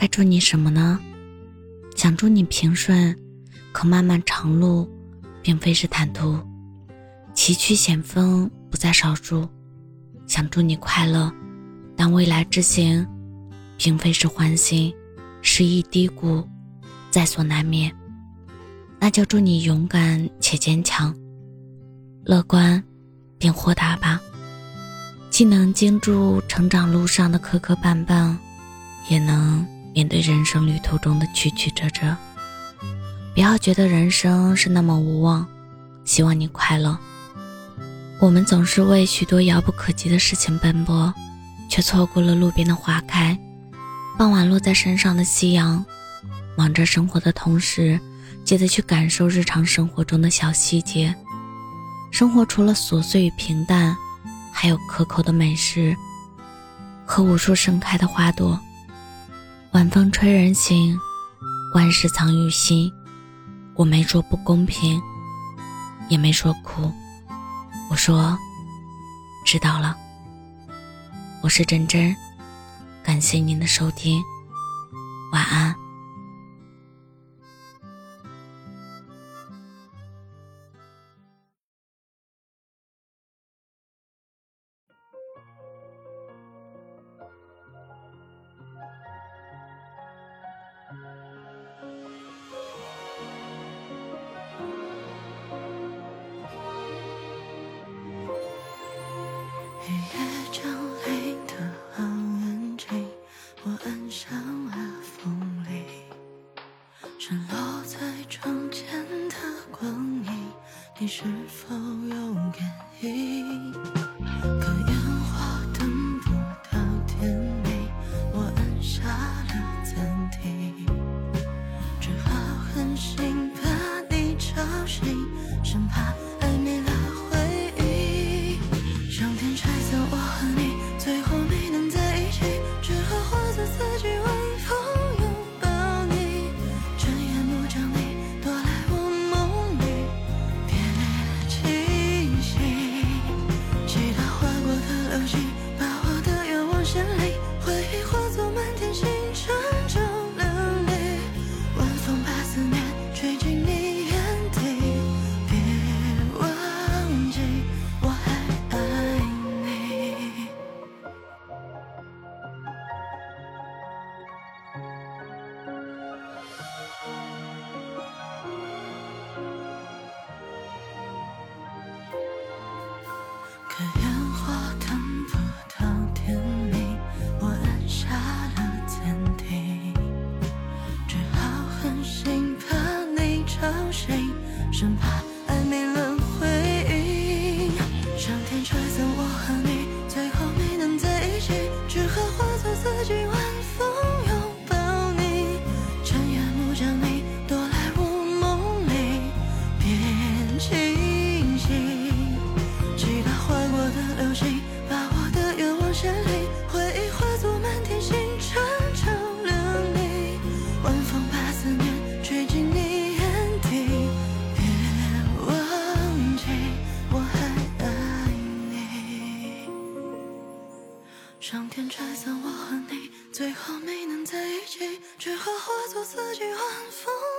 该祝你什么呢？想祝你平顺，可漫漫长路并非是坦途，崎岖险峰不在少数。想祝你快乐，但未来之行并非是欢欣，失意低谷在所难免。那就祝你勇敢且坚强，乐观并豁达吧，既能经住成长路上的磕磕绊绊，也能。面对人生旅途中的曲曲折折，不要觉得人生是那么无望。希望你快乐。我们总是为许多遥不可及的事情奔波，却错过了路边的花开，傍晚落在身上的夕阳。忙着生活的同时，记得去感受日常生活中的小细节。生活除了琐碎与平淡，还有可口的美食和无数盛开的花朵。晚风吹人醒，万事藏于心。我没说不公平，也没说哭，我说知道了。我是真真，感谢您的收听，晚安。黑夜降临的好安静，我按响了风铃。散落在窗前的光影，你是否有感应？生怕上天拆散我和你，最后没能在一起，只好化作四季晚风。